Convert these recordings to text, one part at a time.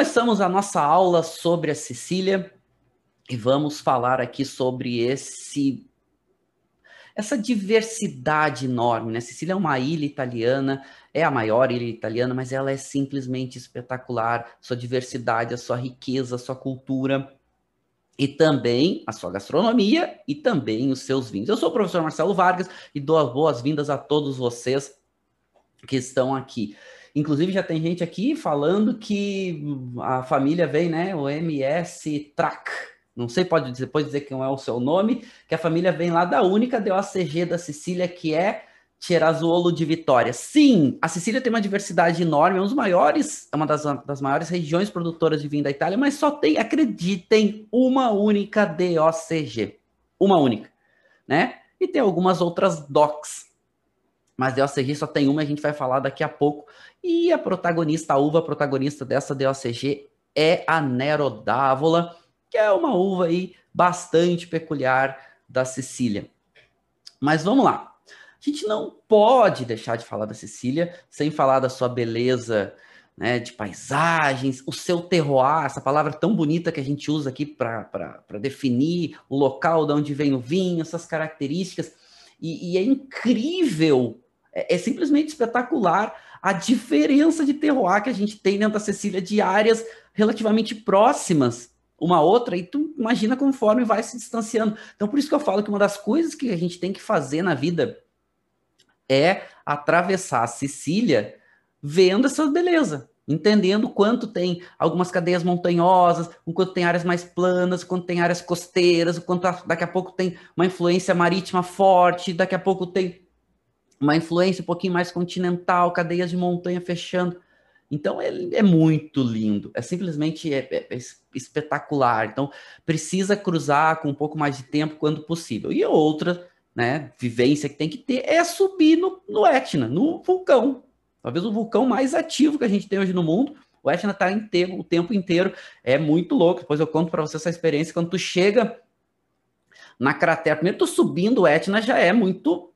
Começamos a nossa aula sobre a Sicília e vamos falar aqui sobre esse essa diversidade enorme, né? Sicília é uma ilha italiana, é a maior ilha italiana, mas ela é simplesmente espetacular, sua diversidade, a sua riqueza, a sua cultura e também a sua gastronomia e também os seus vinhos. Eu sou o professor Marcelo Vargas e dou as boas-vindas a todos vocês que estão aqui. Inclusive, já tem gente aqui falando que a família vem, né? O MS Track. Não sei, pode depois dizer não é o seu nome, que a família vem lá da única DOCG da Sicília, que é Tirazuolo de Vitória. Sim, a Sicília tem uma diversidade enorme, é um dos maiores, é uma das, das maiores regiões produtoras de vinho da Itália, mas só tem, acreditem, uma única DOCG. Uma única, né? E tem algumas outras DOCs mas DOCG só tem uma, a gente vai falar daqui a pouco. E a protagonista, a uva protagonista dessa DOCG é a Nero d'Avola, que é uma uva aí bastante peculiar da Sicília. Mas vamos lá. A gente não pode deixar de falar da Sicília sem falar da sua beleza, né, de paisagens, o seu terroir, essa palavra tão bonita que a gente usa aqui para definir o local de onde vem o vinho, essas características. E, e é incrível é, é simplesmente espetacular a diferença de terroir que a gente tem dentro da Cecília de áreas relativamente próximas uma outra, e tu imagina conforme vai se distanciando. Então, por isso que eu falo que uma das coisas que a gente tem que fazer na vida é atravessar a Sicília vendo essa beleza, entendendo quanto tem algumas cadeias montanhosas, o quanto tem áreas mais planas, o quanto tem áreas costeiras, o quanto daqui a pouco tem uma influência marítima forte, daqui a pouco tem uma influência um pouquinho mais continental, cadeias de montanha fechando. Então ele é muito lindo, é simplesmente é, é, é espetacular. Então precisa cruzar com um pouco mais de tempo quando possível. E outra, né, vivência que tem que ter é subir no, no Etna, no vulcão. Talvez o vulcão mais ativo que a gente tem hoje no mundo. O Etna está inteiro, o tempo inteiro. É muito louco. Depois eu conto para você essa experiência. Quando tu chega na cratera, primeiro tu subindo o Etna já é muito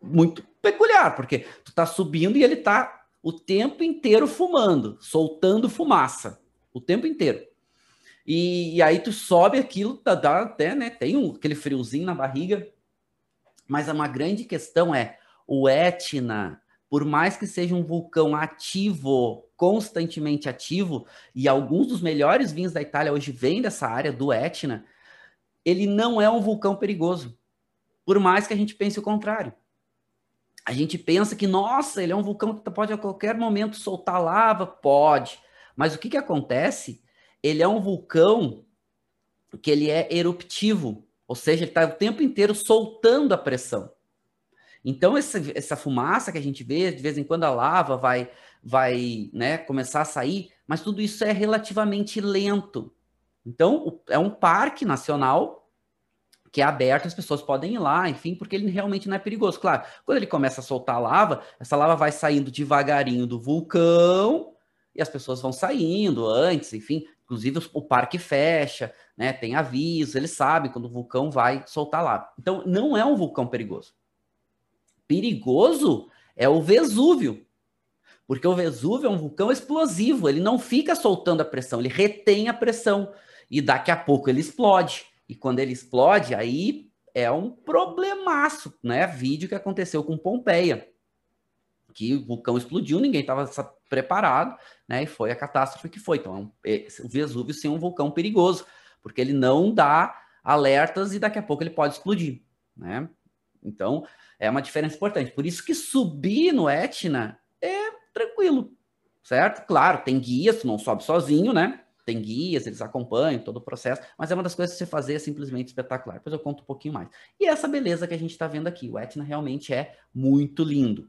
muito peculiar, porque tu tá subindo e ele tá o tempo inteiro fumando, soltando fumaça, o tempo inteiro. E, e aí tu sobe aquilo, dá, dá até, né, tem um, aquele friozinho na barriga, mas uma grande questão é, o Etna, por mais que seja um vulcão ativo, constantemente ativo, e alguns dos melhores vinhos da Itália hoje vêm dessa área do Etna, ele não é um vulcão perigoso, por mais que a gente pense o contrário a gente pensa que, nossa, ele é um vulcão que pode a qualquer momento soltar lava? Pode. Mas o que, que acontece? Ele é um vulcão que ele é eruptivo, ou seja, ele está o tempo inteiro soltando a pressão. Então, essa, essa fumaça que a gente vê, de vez em quando a lava vai, vai né, começar a sair, mas tudo isso é relativamente lento. Então, é um parque nacional que é aberto, as pessoas podem ir lá, enfim, porque ele realmente não é perigoso. Claro, quando ele começa a soltar lava, essa lava vai saindo devagarinho do vulcão e as pessoas vão saindo antes, enfim. Inclusive o parque fecha, né? Tem aviso, eles sabem quando o vulcão vai soltar lava. Então não é um vulcão perigoso. Perigoso é o Vesúvio, porque o Vesúvio é um vulcão explosivo, ele não fica soltando a pressão, ele retém a pressão e daqui a pouco ele explode. E quando ele explode, aí é um problemaço, né? Vídeo que aconteceu com Pompeia, que o vulcão explodiu, ninguém estava preparado, né? E foi a catástrofe que foi. Então, é o Vesúvio sim é um vulcão perigoso, porque ele não dá alertas e daqui a pouco ele pode explodir, né? Então, é uma diferença importante. Por isso que subir no Etna é tranquilo, certo? Claro, tem guias, não sobe sozinho, né? Tem guias, eles acompanham todo o processo, mas é uma das coisas que você fazer é simplesmente espetacular. Depois eu conto um pouquinho mais. E essa beleza que a gente está vendo aqui, o Etna realmente é muito lindo.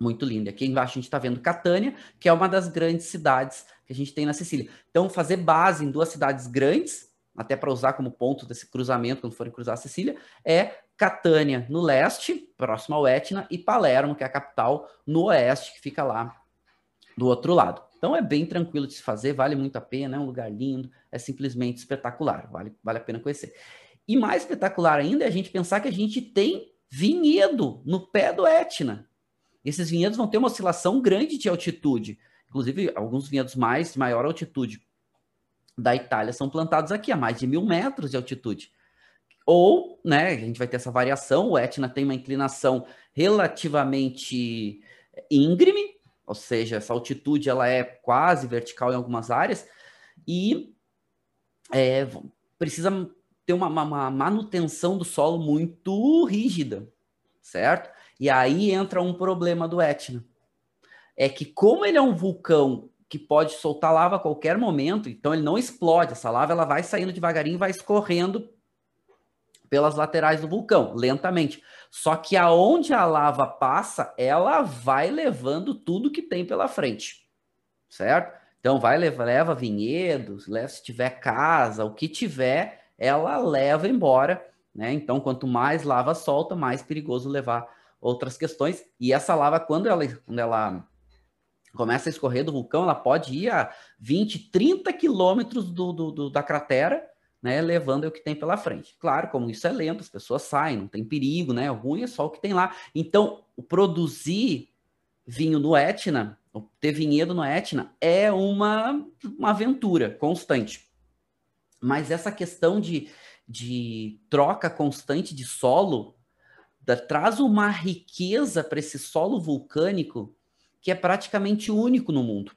Muito lindo. Aqui embaixo a gente está vendo Catânia, que é uma das grandes cidades que a gente tem na Sicília. Então, fazer base em duas cidades grandes, até para usar como ponto desse cruzamento quando forem cruzar a Sicília, é Catânia no leste, próximo ao Etna, e Palermo, que é a capital, no oeste, que fica lá do outro lado. Então é bem tranquilo de se fazer, vale muito a pena, é um lugar lindo, é simplesmente espetacular, vale, vale a pena conhecer. E mais espetacular ainda é a gente pensar que a gente tem vinhedo no pé do Etna. Esses vinhedos vão ter uma oscilação grande de altitude. Inclusive, alguns vinhedos mais de maior altitude da Itália são plantados aqui a mais de mil metros de altitude. Ou, né, a gente vai ter essa variação, o Etna tem uma inclinação relativamente íngreme, ou seja, essa altitude ela é quase vertical em algumas áreas, e é, precisa ter uma, uma, manutenção do solo muito rígida, certo? E aí entra um problema do Etna. É que como ele é um vulcão que pode soltar lava a qualquer momento, então ele não explode, essa lava ela vai saindo devagarinho, vai escorrendo pelas laterais do vulcão, lentamente. Só que aonde a lava passa, ela vai levando tudo que tem pela frente, certo? Então vai leva, leva vinhedos, leva se tiver casa, o que tiver, ela leva embora, né? Então quanto mais lava solta, mais perigoso levar outras questões. E essa lava quando ela quando ela começa a escorrer do vulcão, ela pode ir a 20, 30 quilômetros do, do, do, da cratera, né, levando o que tem pela frente. Claro, como isso é lento, as pessoas saem, não tem perigo, né? Ruim é só o que tem lá. Então, produzir vinho no Etna, ter vinhedo no Etna, é uma, uma aventura constante. Mas essa questão de, de troca constante de solo da, traz uma riqueza para esse solo vulcânico que é praticamente único no mundo.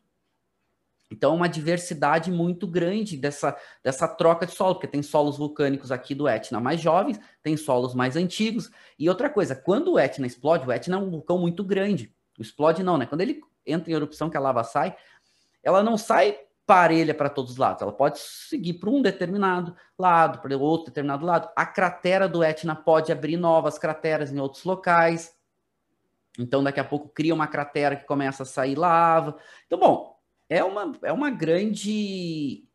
Então, uma diversidade muito grande dessa, dessa troca de solo, porque tem solos vulcânicos aqui do Etna mais jovens, tem solos mais antigos. E outra coisa, quando o Etna explode, o Etna é um vulcão muito grande. Explode não, né? Quando ele entra em erupção, que a lava sai, ela não sai parelha para todos os lados. Ela pode seguir para um determinado lado, para outro determinado lado. A cratera do Etna pode abrir novas crateras em outros locais. Então, daqui a pouco cria uma cratera que começa a sair lava. Então, bom, é uma, é uma grande.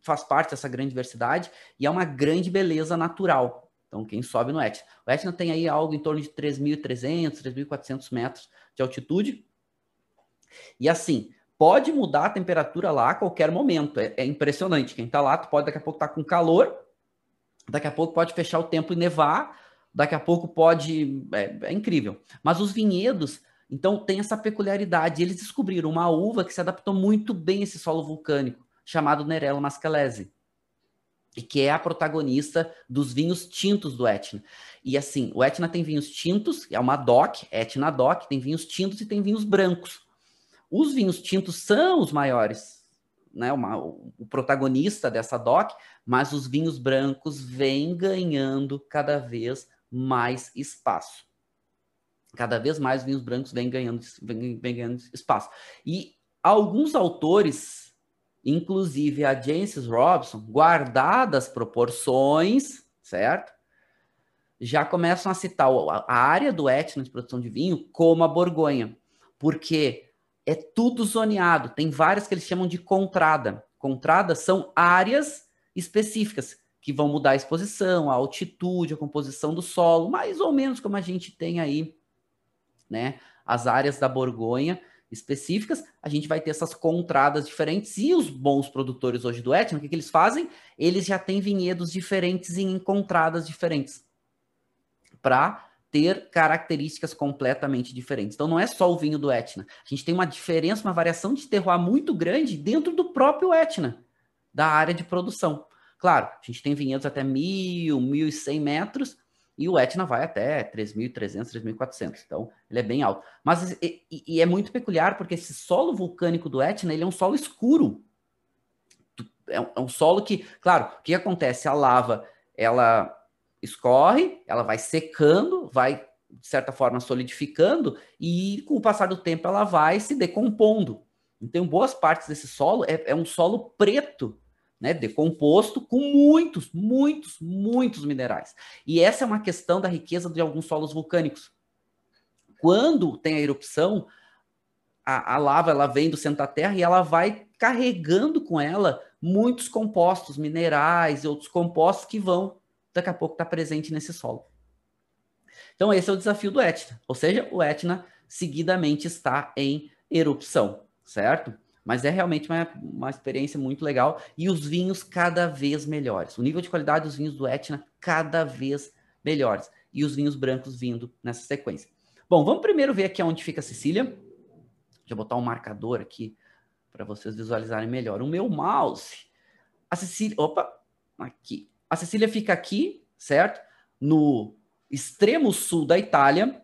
faz parte dessa grande diversidade e é uma grande beleza natural. Então, quem sobe no Etna. O Etna tem aí algo em torno de 3.300, 3.400 metros de altitude. E assim, pode mudar a temperatura lá a qualquer momento. É, é impressionante. Quem está lá, tu pode daqui a pouco estar tá com calor, daqui a pouco pode fechar o tempo e nevar, daqui a pouco pode. É, é, incrível. Mas os vinhedos, então, tem essa peculiaridade. Eles descobriram uma uva que se adaptou muito bem a esse solo vulcânico, chamado Nerello Mascalese. E que é a protagonista dos vinhos tintos do Etna. E assim, o Etna tem vinhos tintos, é uma DOC, Etna DOC, tem vinhos tintos e tem vinhos brancos. Os vinhos tintos são os maiores, né, uma, o protagonista dessa DOC, mas os vinhos brancos vêm ganhando cada vez mais espaço. Cada vez mais vinhos brancos vêm ganhando, vêm, ganhando espaço. E alguns autores, inclusive a Jancis Robson, guardadas proporções, certo? Já começam a citar a área do Etna de produção de vinho como a Borgonha, porque é tudo zoneado. Tem várias que eles chamam de contrada. Contradas são áreas específicas que vão mudar a exposição, a altitude, a composição do solo, mais ou menos como a gente tem aí, né? As áreas da Borgonha específicas, a gente vai ter essas contradas diferentes. E os bons produtores hoje do Etna, o que, que eles fazem? Eles já têm vinhedos diferentes em contradas diferentes para ter características completamente diferentes. Então não é só o vinho do Etna. A gente tem uma diferença, uma variação de terroir muito grande dentro do próprio Etna, da área de produção. Claro, a gente tem vinhedos até 1.000, 1.100 metros, e o Etna vai até 3.300, 3.400. Então, ele é bem alto. Mas e, e, é muito peculiar porque esse solo vulcânico do Etna, ele é um solo escuro. É um, é um solo que, claro, o que acontece? A lava, ela escorre, ela vai secando, vai de certa forma solidificando e com o passar do tempo ela vai se decompondo. Então, boas partes desse solo é, é um solo preto né, decomposto com muitos, muitos, muitos minerais. E essa é uma questão da riqueza de alguns solos vulcânicos. Quando tem a erupção, a, a lava ela vem do centro da Terra e ela vai carregando com ela muitos compostos, minerais e outros compostos que vão daqui a pouco estar presente nesse solo. Então esse é o desafio do Etna, ou seja, o Etna seguidamente está em erupção, certo? Mas é realmente uma, uma experiência muito legal. E os vinhos cada vez melhores. O nível de qualidade dos vinhos do Etna cada vez melhores. E os vinhos brancos vindo nessa sequência. Bom, vamos primeiro ver aqui onde fica a Sicília. Deixa eu botar um marcador aqui para vocês visualizarem melhor. O meu mouse, a Cecília, opa, aqui. A Cecília fica aqui, certo? No extremo sul da Itália,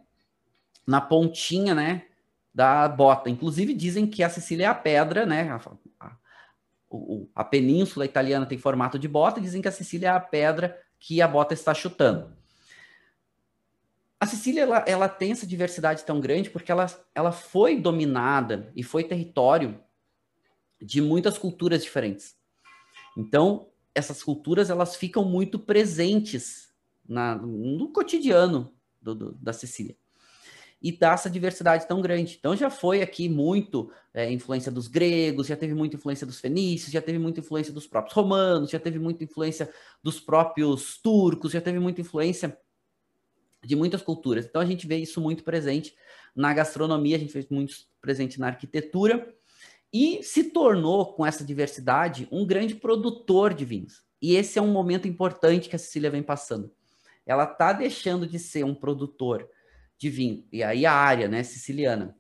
na pontinha, né, da bota. Inclusive dizem que a Sicília é a pedra, né? A, a, a, península italiana tem formato de bota, dizem que a Sicília é a pedra que a bota está chutando. A Sicília ela, ela tem essa diversidade tão grande porque ela, ela foi dominada e foi território de muitas culturas diferentes. Então, essas culturas elas ficam muito presentes na, no cotidiano do, do, da Sicília e dá essa diversidade tão grande. Então já foi aqui muito é, influência dos gregos, já teve muita influência dos fenícios, já teve muita influência dos próprios romanos, já teve muita influência dos próprios turcos, já teve muita influência de muitas culturas. Então a gente vê isso muito presente na gastronomia, a gente vê muito presente na arquitetura e se tornou com essa diversidade um grande produtor de vinhos. E esse é um momento importante que a Sicília vem passando. Ela está deixando de ser um produtor de vinho. E aí a área, né, siciliana,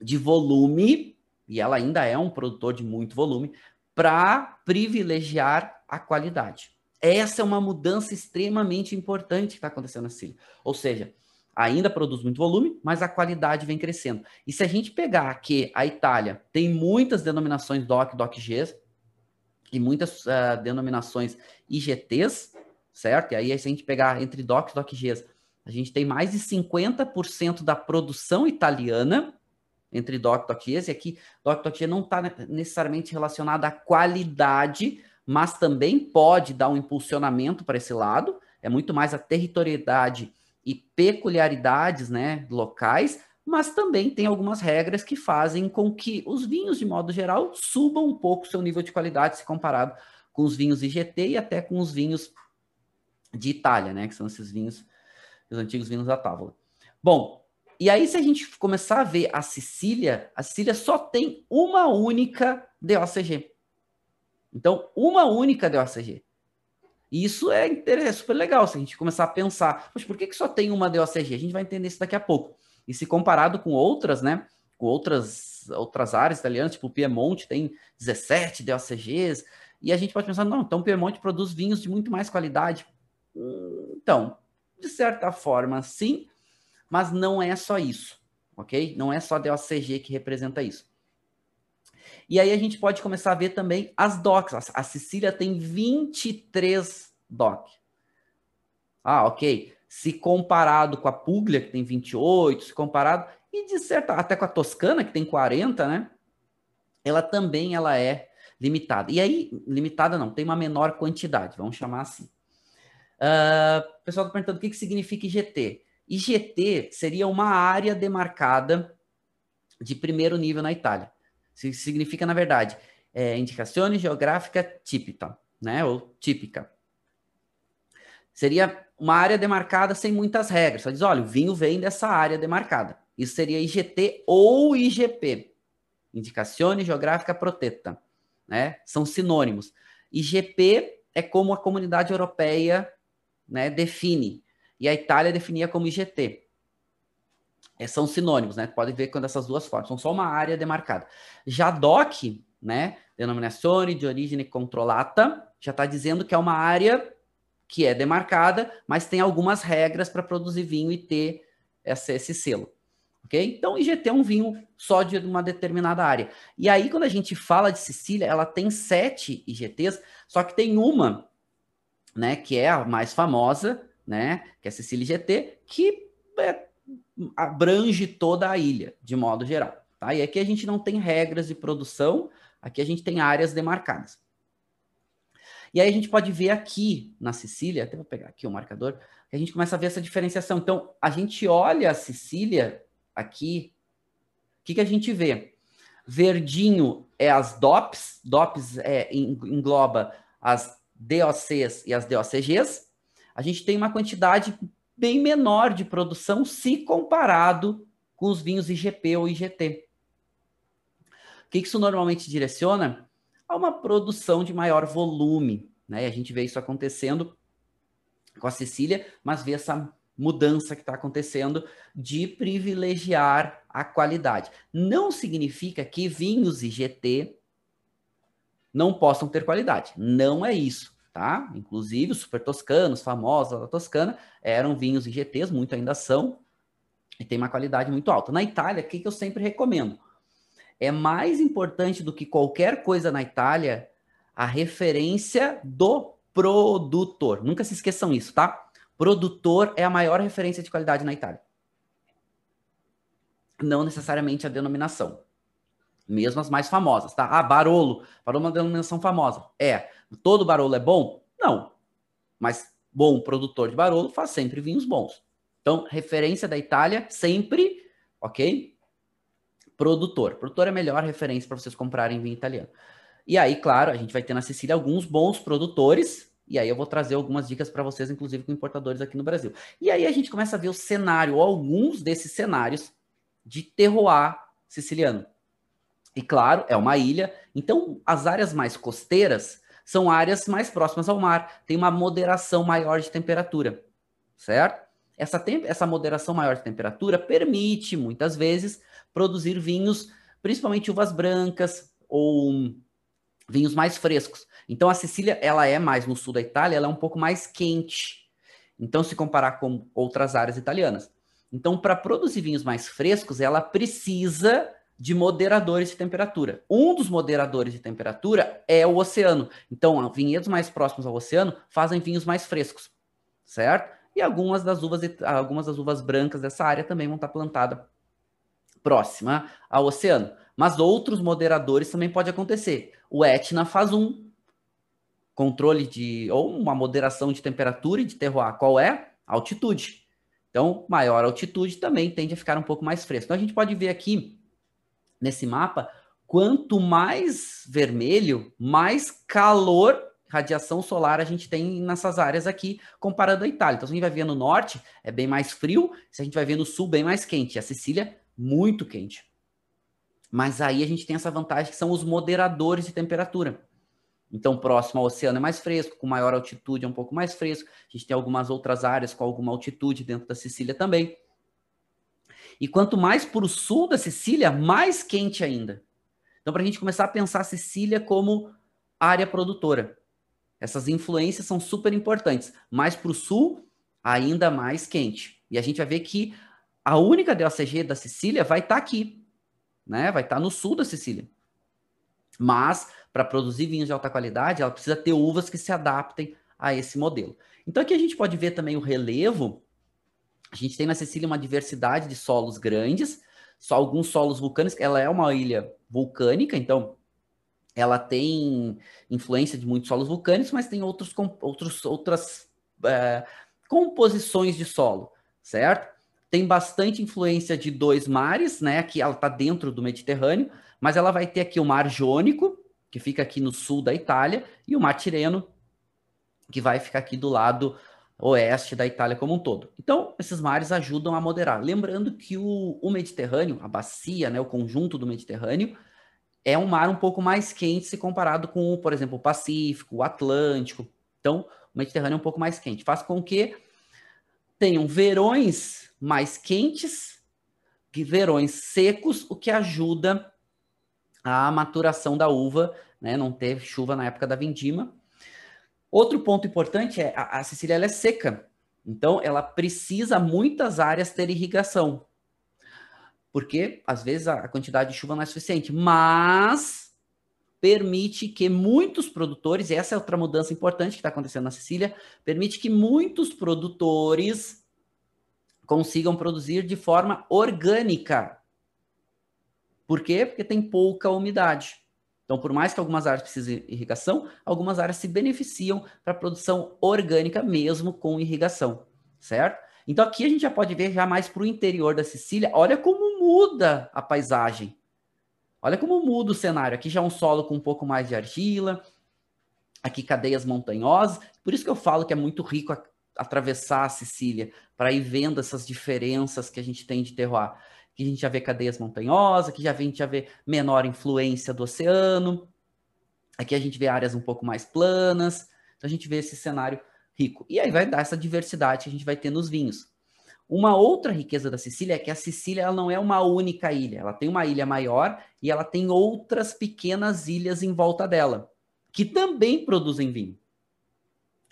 de volume, e ela ainda é um produtor de muito volume, para privilegiar a qualidade. Essa é uma mudança extremamente importante que está acontecendo na Sicília. Ou seja, ainda produz muito volume, mas a qualidade vem crescendo. E se a gente pegar que a Itália tem muitas denominações DOC, DOC-Gs e muitas uh, denominações IGTs, certo? E aí se a gente pegar entre DOC e DOC-Gs a gente tem mais de 50% da produção italiana entre DOC e e aqui DOC e DOC não está necessariamente relacionada à qualidade, mas também pode dar um impulsionamento para esse lado, é muito mais a territorialidade e peculiaridades né, locais, mas também tem algumas regras que fazem com que os vinhos, de modo geral, subam um pouco seu nível de qualidade se comparado com os vinhos IGT e até com os vinhos de Itália, né, que são esses vinhos os antigos vinhos da tábua. Bom, e aí se a gente começar a ver a Sicília, a Sicília só tem uma única DOCG. Então, uma única DOCG. E isso é, é super legal se a gente começar a pensar, poxa, por que, que só tem uma DOCG? A gente vai entender isso daqui a pouco. E se comparado com outras, né, com outras, outras áreas italianas, tipo o Piemonte tem 17 DOCGs, e a gente pode pensar, não, então o Piemonte produz vinhos de muito mais qualidade. Hum, então, de certa forma, sim, mas não é só isso, ok? Não é só a DOCG que representa isso. E aí a gente pode começar a ver também as DOCs. A Sicília tem 23 DOC. Ah, ok. Se comparado com a Puglia, que tem 28, se comparado, e de certa, até com a Toscana, que tem 40, né? Ela também ela é limitada. E aí, limitada não, tem uma menor quantidade, vamos chamar assim. Uh, o pessoal está perguntando o que, que significa IGT. IGT seria uma área demarcada de primeiro nível na Itália. Significa, na verdade, é, indicazione geográfica típica, né? Ou típica. Seria uma área demarcada sem muitas regras. Só diz, olha, o vinho vem dessa área demarcada. Isso seria IGT ou IGP. Indicazione geográfica protetta, né? São sinônimos. IGP é como a comunidade europeia né, define. E a Itália definia como IGT. É, são sinônimos, né? Pode ver quando essas duas formas são só uma área demarcada. Já DOC, né, denominazione de origine controllata, já está dizendo que é uma área que é demarcada, mas tem algumas regras para produzir vinho e ter esse, esse selo. Ok? Então, IGT é um vinho só de uma determinada área. E aí, quando a gente fala de Sicília, ela tem sete IGTs, só que tem uma né, que é a mais famosa, né, que é a Cecília GT, que é, abrange toda a ilha, de modo geral. Tá? E aqui a gente não tem regras de produção, aqui a gente tem áreas demarcadas. E aí a gente pode ver aqui na Sicília, até vou pegar aqui o marcador, que a gente começa a ver essa diferenciação. Então, a gente olha a Sicília aqui, o que, que a gente vê? Verdinho é as DOPs, DOPs é, engloba as DOCs e as DOCGs, a gente tem uma quantidade bem menor de produção se comparado com os vinhos IGP ou IGT. O que isso normalmente direciona? A uma produção de maior volume. Né? A gente vê isso acontecendo com a Sicília, mas vê essa mudança que está acontecendo de privilegiar a qualidade. Não significa que vinhos IGT não possam ter qualidade. Não é isso, tá? Inclusive, os super toscanos, famosos da Toscana, eram vinhos IGTs, muito ainda são, e tem uma qualidade muito alta. Na Itália, o que, que eu sempre recomendo? É mais importante do que qualquer coisa na Itália a referência do produtor. Nunca se esqueçam isso, tá? Produtor é a maior referência de qualidade na Itália. Não necessariamente a denominação. Mesmo as mais famosas, tá? Ah, Barolo. Barolo é uma denominação famosa. É. Todo Barolo é bom? Não. Mas bom produtor de Barolo faz sempre vinhos bons. Então, referência da Itália, sempre, ok? Produtor. Produtor é a melhor referência para vocês comprarem vinho italiano. E aí, claro, a gente vai ter na Sicília alguns bons produtores, e aí eu vou trazer algumas dicas para vocês, inclusive com importadores aqui no Brasil. E aí a gente começa a ver o cenário, alguns desses cenários de terroir siciliano. E claro, é uma ilha, então as áreas mais costeiras são áreas mais próximas ao mar, tem uma moderação maior de temperatura, certo? Essa, essa moderação maior de temperatura permite, muitas vezes, produzir vinhos, principalmente uvas brancas ou vinhos mais frescos. Então a Sicília, ela é mais no sul da Itália, ela é um pouco mais quente. Então se comparar com outras áreas italianas. Então para produzir vinhos mais frescos, ela precisa de moderadores de temperatura. Um dos moderadores de temperatura é o oceano. Então, vinhedos mais próximos ao oceano fazem vinhos mais frescos, certo? E algumas das uvas, algumas das uvas brancas dessa área também vão estar plantadas próxima ao oceano. Mas outros moderadores também pode acontecer. O Etna faz um controle de ou uma moderação de temperatura e de terroir. Qual é? Altitude. Então, maior altitude também tende a ficar um pouco mais fresco. Então, a gente pode ver aqui nesse mapa, quanto mais vermelho, mais calor, radiação solar a gente tem nessas áreas aqui, comparando a Itália. Então, se a gente vai ver no norte, é bem mais frio, se a gente vai ver no sul, bem mais quente. A Sicília, muito quente. Mas aí a gente tem essa vantagem que são os moderadores de temperatura. Então, próximo ao oceano é mais fresco, com maior altitude é um pouco mais fresco. A gente tem algumas outras áreas com alguma altitude dentro da Sicília também. E quanto mais para o sul da Sicília, mais quente ainda. Então, para a gente começar a pensar a Sicília como área produtora. Essas influências são super importantes. Mais para o sul, ainda mais quente. E a gente vai ver que a única DOCG da Sicília vai estar tá aqui, né? Vai estar tá no sul da Sicília. Mas, para produzir vinhos de alta qualidade, ela precisa ter uvas que se adaptem a esse modelo. Então, aqui a gente pode ver também o relevo a gente tem na Sicília uma diversidade de solos grandes, só alguns solos vulcânicos. Ela é uma ilha vulcânica, então ela tem influência de muitos solos vulcânicos, mas tem outros, outros, outras é, composições de solo, certo? Tem bastante influência de dois mares, né? Que ela está dentro do Mediterrâneo, mas ela vai ter aqui o Mar Jônico, que fica aqui no sul da Itália, e o Mar Tireno, que vai ficar aqui do lado oeste da Itália como um todo. Então, esses mares ajudam a moderar. Lembrando que o, o Mediterrâneo, a bacia, né, o conjunto do Mediterrâneo, é um mar um pouco mais quente se comparado com, por exemplo, o Pacífico, o Atlântico. Então, o Mediterrâneo é um pouco mais quente. Faz com que tenham verões mais quentes que verões secos, o que ajuda a maturação da uva, né? Não ter chuva na época da vindima Outro ponto importante é a, a Sicília é seca, então ela precisa muitas áreas ter irrigação, porque às vezes a, a quantidade de chuva não é suficiente, mas permite que muitos produtores, e essa é outra mudança importante que está acontecendo na Sicília, permite que muitos produtores consigam produzir de forma orgânica. Por quê? Porque tem pouca umidade. Então, por mais que algumas áreas precisem de irrigação, algumas áreas se beneficiam para produção orgânica mesmo com irrigação, certo? Então, aqui a gente já pode ver já mais para o interior da Sicília. Olha como muda a paisagem. Olha como muda o cenário. Aqui já é um solo com um pouco mais de argila, aqui cadeias montanhosas. Por isso que eu falo que é muito rico a, atravessar a Sicília, para ir vendo essas diferenças que a gente tem de terroir que a gente já vê cadeias montanhosas, que já a gente já vê menor influência do oceano. Aqui a gente vê áreas um pouco mais planas. Então a gente vê esse cenário rico. E aí vai dar essa diversidade que a gente vai ter nos vinhos. Uma outra riqueza da Sicília é que a Sicília ela não é uma única ilha, ela tem uma ilha maior e ela tem outras pequenas ilhas em volta dela, que também produzem vinho.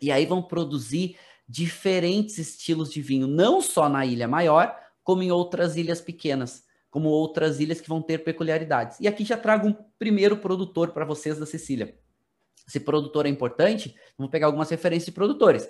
E aí vão produzir diferentes estilos de vinho, não só na ilha maior, como em outras ilhas pequenas, como outras ilhas que vão ter peculiaridades. E aqui já trago um primeiro produtor para vocês da Sicília. Esse produtor é importante, vamos pegar algumas referências de produtores.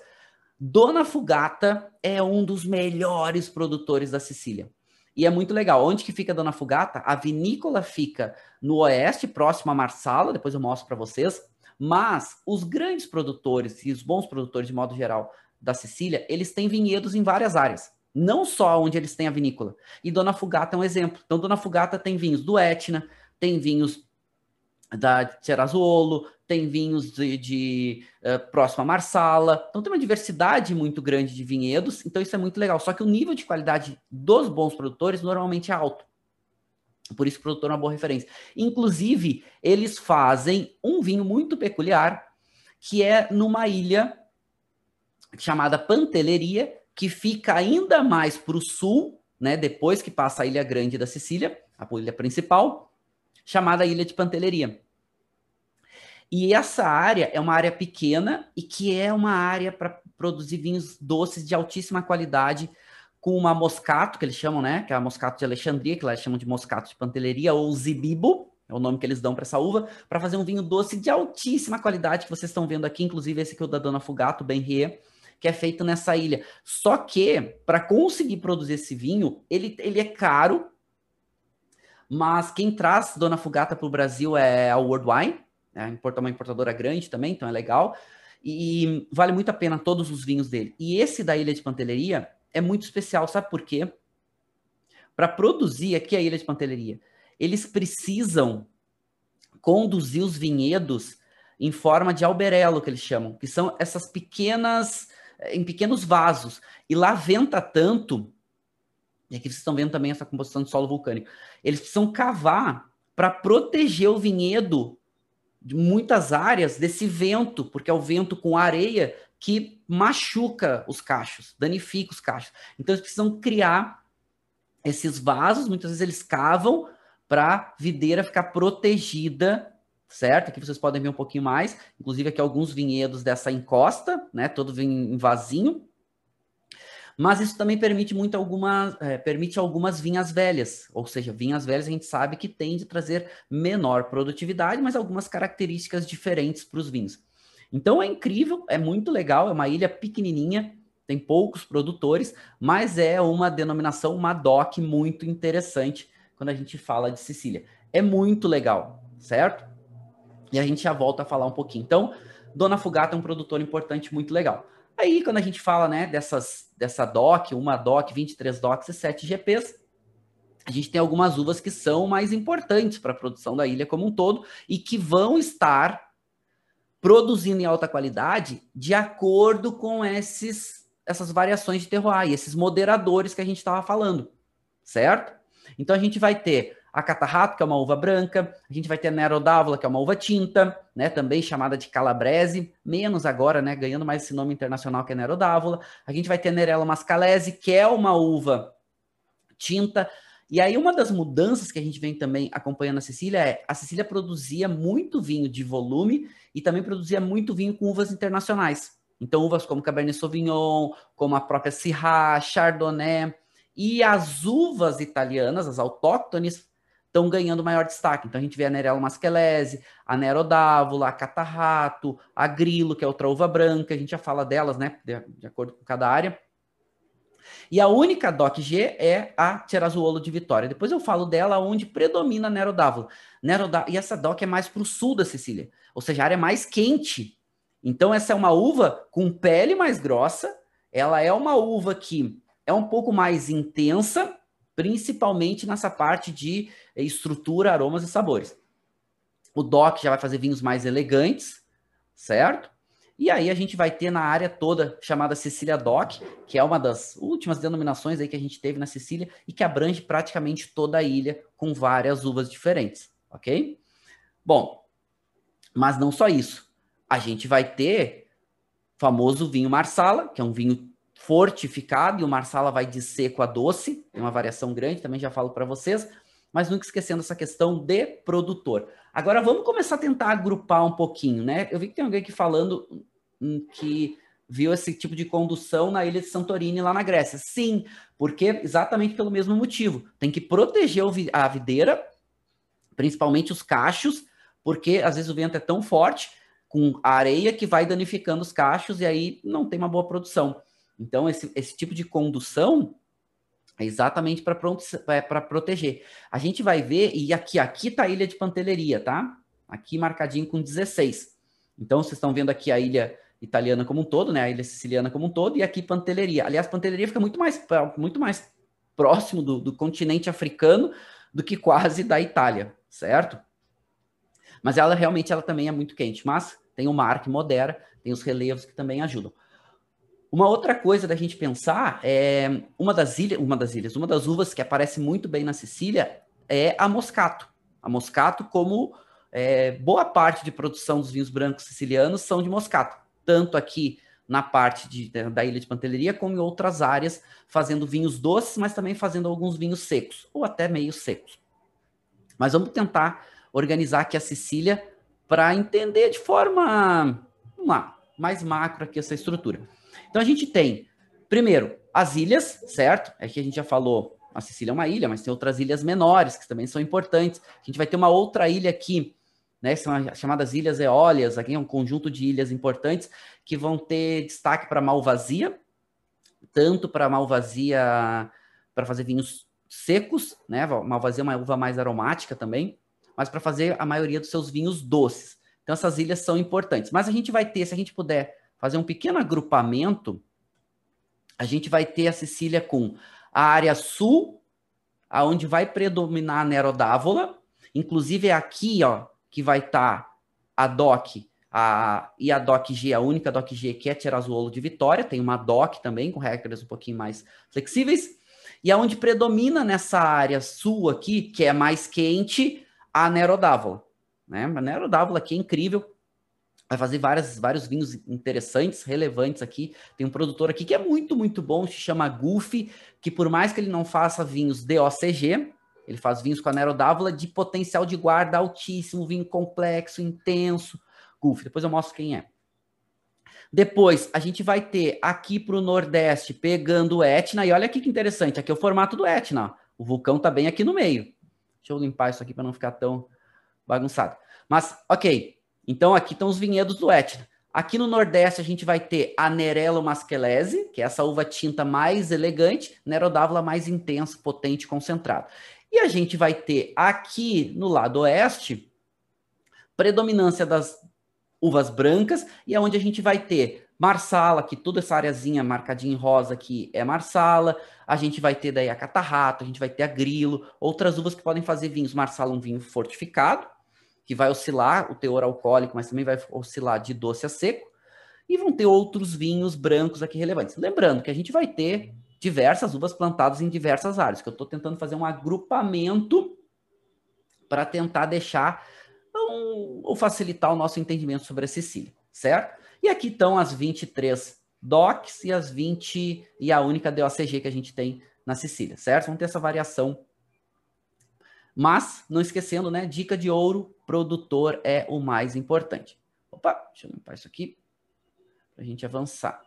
Dona Fugata é um dos melhores produtores da Sicília. E é muito legal. Onde que fica Dona Fugata? A vinícola fica no oeste, próximo a Marsala, depois eu mostro para vocês. Mas os grandes produtores e os bons produtores, de modo geral, da Sicília, eles têm vinhedos em várias áreas. Não só onde eles têm a vinícola. E Dona Fugata é um exemplo. Então, Dona Fugata tem vinhos do Etna, tem vinhos da Cerazolo, tem vinhos de, de uh, próximo a Marsala. Então tem uma diversidade muito grande de vinhedos, então isso é muito legal. Só que o nível de qualidade dos bons produtores normalmente é alto. Por isso o produtor é uma boa referência. Inclusive, eles fazem um vinho muito peculiar, que é numa ilha chamada Panteleria, que fica ainda mais para o sul, né, depois que passa a Ilha Grande da Sicília, a ilha principal, chamada Ilha de Panteleria. E essa área é uma área pequena e que é uma área para produzir vinhos doces de altíssima qualidade, com uma moscato, que eles chamam, né? Que é a moscato de Alexandria, que eles chamam de moscato de panteleria, ou zibibo, é o nome que eles dão para essa uva, para fazer um vinho doce de altíssima qualidade, que vocês estão vendo aqui, inclusive esse aqui é o da Dona Fugato, Benrier, que é feito nessa ilha. Só que, para conseguir produzir esse vinho, ele, ele é caro, mas quem traz Dona Fugata para o Brasil é a World Wine, né? Uma importadora grande também, então é legal. E vale muito a pena todos os vinhos dele. E esse da Ilha de Panteleria é muito especial, sabe por quê? Para produzir aqui a Ilha de Panteleria, eles precisam conduzir os vinhedos em forma de alberelo, que eles chamam, que são essas pequenas, em pequenos vasos. E lá venta tanto, e aqui vocês estão vendo também essa composição de solo vulcânico, eles precisam cavar para proteger o vinhedo de muitas áreas desse vento, porque é o vento com areia que machuca os cachos, danifica os cachos. Então eles precisam criar esses vasos, muitas vezes eles cavam para a videira ficar protegida, certo? Aqui vocês podem ver um pouquinho mais, inclusive aqui alguns vinhedos dessa encosta, né? Todo em vasinho. Mas isso também permite muito algumas, é, permite algumas vinhas velhas, ou seja, vinhas velhas a gente sabe que tende a trazer menor produtividade, mas algumas características diferentes para os vinhos. Então é incrível, é muito legal, é uma ilha pequenininha, tem poucos produtores, mas é uma denominação, uma DOC muito interessante quando a gente fala de Sicília. É muito legal, certo? E a gente já volta a falar um pouquinho. Então, Dona Fugata é um produtor importante, muito legal. Aí, quando a gente fala né, dessas, dessa DOC, uma DOC, 23 DOCs e 7 GPs, a gente tem algumas uvas que são mais importantes para a produção da ilha como um todo e que vão estar produzindo em alta qualidade de acordo com esses, essas variações de terroir, esses moderadores que a gente estava falando, certo? Então a gente vai ter a Catarrato, que é uma uva branca, a gente vai ter a Nero d'Avola, que é uma uva tinta, né, também chamada de Calabrese, menos agora, né, ganhando mais esse nome internacional que é Nero d'Avola. A gente vai ter a Nerello Mascalese, que é uma uva tinta. E aí uma das mudanças que a gente vem também acompanhando a Sicília é, a Sicília produzia muito vinho de volume e também produzia muito vinho com uvas internacionais. Então uvas como Cabernet Sauvignon, como a própria Syrah, Chardonnay, e as uvas italianas, as autóctones, estão ganhando maior destaque. Então a gente vê a Nerello Mascalese, a Nero d'Avola, a Catarrato, a Grilo, que é outra uva branca, a gente já fala delas, né, de, de acordo com cada área. E a única DOC G é a Cerazzuolo de Vitória. Depois eu falo dela onde predomina a Nero d'Avola. Nero d'Avola. E essa DOC é mais para o sul da Sicília, ou seja, a área mais quente. Então essa é uma uva com pele mais grossa, ela é uma uva que é um pouco mais intensa, principalmente nessa parte de estrutura, aromas e sabores. O DOC já vai fazer vinhos mais elegantes, certo? E aí a gente vai ter na área toda chamada Sicília DOC, que é uma das últimas denominações aí que a gente teve na Sicília e que abrange praticamente toda a ilha com várias uvas diferentes, ok? Bom, mas não só isso. A gente vai ter famoso vinho Marsala, que é um vinho fortificado e o Marsala vai de seco a doce, tem uma variação grande, também já falo para vocês, mas nunca esquecendo essa questão de produtor. Agora vamos começar a tentar agrupar um pouquinho, né? Eu vi que tem alguém aqui falando que viu esse tipo de condução na ilha de Santorini, lá na Grécia. Sim, porque exatamente pelo mesmo motivo. Tem que proteger a videira, principalmente os cachos, porque às vezes o vento é tão forte com a areia que vai danificando os cachos e aí não tem uma boa produção. Então, esse, esse tipo de condução é exatamente para é proteger. A gente vai ver, e aqui, aqui está a ilha de Pantelleria, tá? Aqui marcadinho com 16. Então, vocês estão vendo aqui a ilha italiana como um todo, né? A ilha siciliana como um todo, e aqui Pantelleria. Aliás, Pantelleria fica muito mais, muito mais próximo do, do continente africano do que quase da Itália, certo? Mas ela realmente ela também é muito quente. Mas tem o mar que modera, tem os relevos que também ajudam. Uma outra coisa da gente pensar é uma das ilhas, uma das ilhas, uma das uvas que aparece muito bem na Sicília é a Moscato. A Moscato, como é, boa parte de produção dos vinhos brancos sicilianos são de Moscato, tanto aqui na parte de, da ilha de Pantelleria, como em outras áreas, fazendo vinhos doces, mas também fazendo alguns vinhos secos, ou até meio secos. Mas vamos tentar organizar aqui a Sicília para entender de forma mais macro aqui essa estrutura. Então a gente tem, primeiro, as ilhas, certo? É que a gente já falou, a Sicília é uma ilha, mas tem outras ilhas menores que também são importantes. A gente vai ter uma outra ilha aqui, né? São chamadas ilhas eólias, aqui é um conjunto de ilhas importantes que vão ter destaque para malvazia, tanto para malvazia para fazer vinhos secos, né? Malvazia é uma uva mais aromática também, mas para fazer a maioria dos seus vinhos doces. Então essas ilhas são importantes. Mas a gente vai ter, se a gente puder fazer um pequeno agrupamento, a gente vai ter a Sicília com a área sul, aonde vai predominar a Nerodávola, inclusive é aqui, ó, que vai estar tá a DOC a, e a DOC G, a única DOC G que é Tirazuolo de Vitória, tem uma DOC também com regras um pouquinho mais flexíveis, e aonde predomina nessa área sul aqui, que é mais quente, a Nerodávola. Né? A Nerodávola aqui é incrível, vai fazer várias, vários vinhos interessantes, relevantes aqui. Tem um produtor aqui que é muito, muito bom, se chama Goofy, que por mais que ele não faça vinhos DOCG, ele faz vinhos com a Nero de potencial de guarda altíssimo, vinho complexo, intenso. Goofy, depois eu mostro quem é. Depois, a gente vai ter aqui para o Nordeste, pegando o Etna, e olha aqui que interessante, aqui é o formato do Etna, o vulcão tá bem aqui no meio. Deixa eu limpar isso aqui para não ficar tão bagunçado. Mas, ok, então, aqui estão os vinhedos do Etna. Aqui no Nordeste, a gente vai ter a Nerello Mascalese, que é essa uva tinta mais elegante, Nerodávila mais intenso, potente, concentrado. E a gente vai ter aqui no lado oeste, predominância das uvas brancas, e é onde a gente vai ter Marsala, que toda essa areazinha marcadinha em rosa aqui é Marsala. A gente vai ter daí a Catarrato, a gente vai ter a Grilo, outras uvas que podem fazer vinhos. Marsala, um vinho fortificado, que vai oscilar o teor alcoólico, mas também vai oscilar de doce a seco. E vão ter outros vinhos brancos aqui relevantes. Lembrando que a gente vai ter diversas uvas plantadas em diversas áreas, que eu estou tentando fazer um agrupamento para tentar deixar um, ou facilitar o nosso entendimento sobre a Sicília, certo? E aqui estão as 23 DOCs e as 20 e a única DOCG que a gente tem na Sicília, certo? Vamos ter essa variação mas, não esquecendo, né? Dica de ouro: produtor é o mais importante. Opa, deixa eu limpar isso aqui para a gente avançar.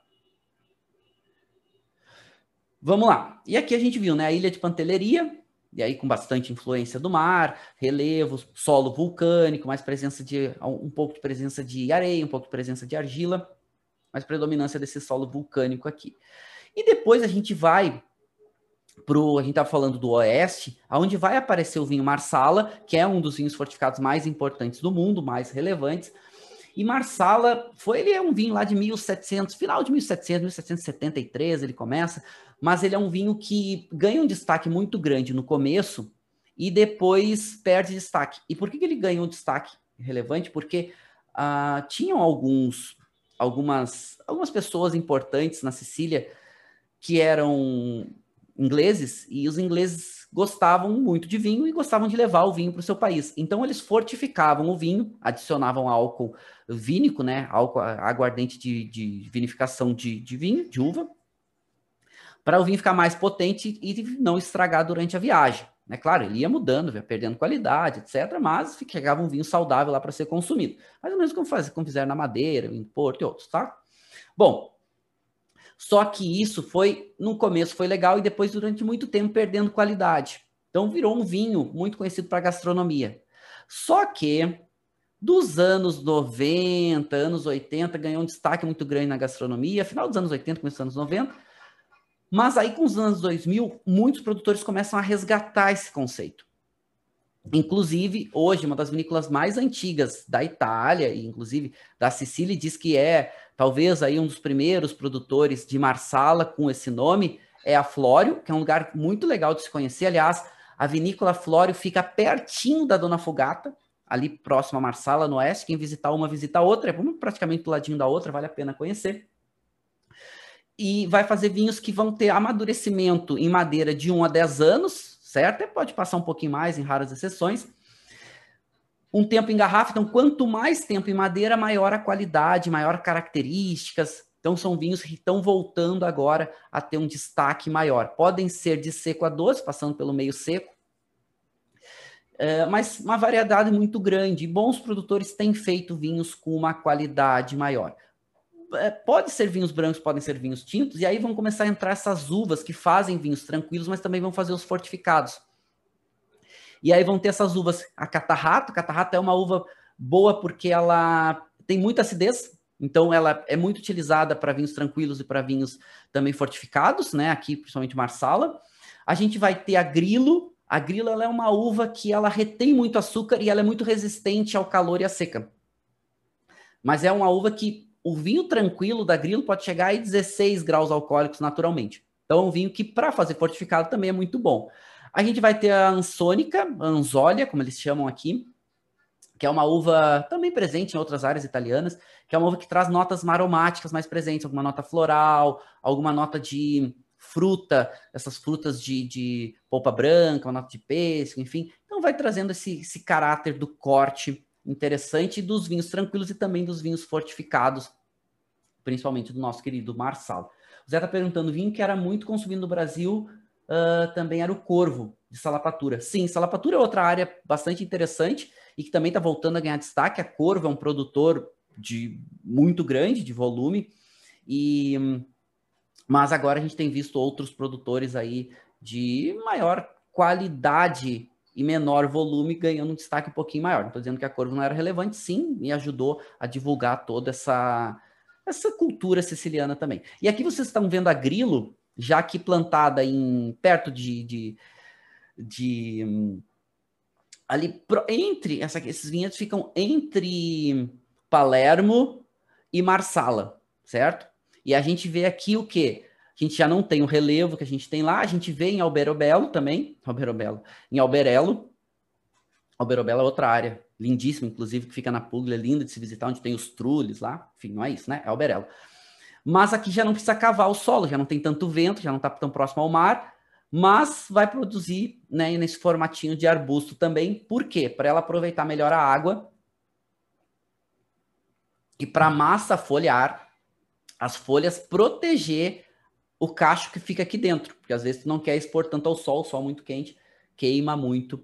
Vamos lá. E aqui a gente viu, né? A ilha de Pantelleria, e aí com bastante influência do mar, relevos, solo vulcânico, mais presença de um pouco de presença de areia, um pouco de presença de argila, mais predominância desse solo vulcânico aqui. E depois a gente vai pro, a gente estava falando do oeste, aonde vai aparecer o vinho Marsala, que é um dos vinhos fortificados mais importantes do mundo, mais relevantes. E Marsala foi, ele é um vinho lá de 1700, final de 1700, 1773 ele começa, mas ele é um vinho que ganha um destaque muito grande no começo e depois perde destaque. E por que, que ele ganha um destaque relevante? Porque uh, tinham alguns, algumas, algumas pessoas importantes na Sicília que eram ingleses e os ingleses gostavam muito de vinho e gostavam de levar o vinho para o seu país. Então eles fortificavam o vinho, adicionavam álcool vínico, né, álcool aguardente de, de vinificação de, de vinho, de uva, para o vinho ficar mais potente e não estragar durante a viagem. Né? Claro, ele ia mudando, ia perdendo qualidade, etc., mas chegava um vinho saudável lá para ser consumido. Mais ou menos como, faz, como fizeram na Madeira, em Porto e outros, tá? Bom, só que isso foi, no começo foi legal e depois, durante muito tempo, perdendo qualidade. Então, virou um vinho muito conhecido para gastronomia. Só que, dos anos 90, anos 80, ganhou um destaque muito grande na gastronomia, final dos anos 80, começo dos anos 90, mas aí, com os anos 2000, muitos produtores começam a resgatar esse conceito. Inclusive, hoje, uma das vinícolas mais antigas da Itália, e inclusive da Sicília, diz que é talvez aí um dos primeiros produtores de Marsala com esse nome, é a Flório, que é um lugar muito legal de se conhecer. Aliás, a vinícola Flório fica pertinho da Dona Fugata, ali próximo a Marsala, no oeste. Quem visitar uma, visita a outra, é praticamente do ladinho da outra, vale a pena conhecer e vai fazer vinhos que vão ter amadurecimento em madeira de 1 a 10 anos, certo? E pode passar um pouquinho mais em raras exceções. Um tempo em garrafa, então quanto mais tempo em madeira, maior a qualidade, maior características. Então são vinhos que estão voltando agora a ter um destaque maior. Podem ser de seco a doce, passando pelo meio seco, é, mas uma variedade muito grande. Bons produtores têm feito vinhos com uma qualidade maior. É, pode ser vinhos brancos, podem ser vinhos tintos, e aí vão começar a entrar essas uvas que fazem vinhos tranquilos, mas também vão fazer os fortificados. E aí vão ter essas uvas, a catarrato, catarrato é uma uva boa porque ela tem muita acidez, então ela é muito utilizada para vinhos tranquilos e para vinhos também fortificados, né? Aqui, principalmente Marsala. A gente vai ter a grilo. A grilo é uma uva que ela retém muito açúcar e ela é muito resistente ao calor e à seca. Mas é uma uva que o vinho tranquilo da Grilo pode chegar a 16 graus alcoólicos naturalmente. Então, é um vinho que, para fazer fortificado, também é muito bom. A gente vai ter a Ansônica, a Anzólia, como eles chamam aqui, que é uma uva também presente em outras áreas italianas, que é uma uva que traz notas aromáticas mais presentes, alguma nota floral, alguma nota de fruta, essas frutas de, de polpa branca, uma nota de pêssego, enfim. Então vai trazendo esse, esse caráter do corte interessante dos vinhos tranquilos e também dos vinhos fortificados, principalmente do nosso querido Marçal. O Zé está perguntando, vinho que era muito consumido no Brasil uh, também era o Corvo, de Salapatura. Sim, Salapatura é outra área bastante interessante e que também está voltando a ganhar destaque. A Corvo é um produtor de muito grande, de volume, e mas agora a gente tem visto outros produtores aí de maior qualidade e menor volume ganhando um destaque um pouquinho maior. Não estou dizendo que a Corvo não era relevante, sim, e ajudou a divulgar toda essa, essa cultura siciliana também. E aqui vocês estão vendo a Grilo, já aqui plantada em perto de, de, de ali entre essa, esses vinhedos ficam entre Palermo e Marsala, certo? E a gente vê aqui o que a gente já não tem o relevo que a gente tem lá, a gente vê em Alberobello também, Alberobello, em Alberello, Alberobello é outra área, lindíssima, inclusive, que fica na Puglia, linda de se visitar, onde tem os trules lá, enfim, não é isso, né? É Alberello. Mas aqui já não precisa cavar o solo, já não tem tanto vento, já não está tão próximo ao mar, mas vai produzir né, nesse formatinho de arbusto também. Por quê? Para ela aproveitar melhor a água e para a massa foliar, as folhas proteger o cacho que fica aqui dentro, porque às vezes tu não quer expor tanto ao sol, o sol muito quente queima muito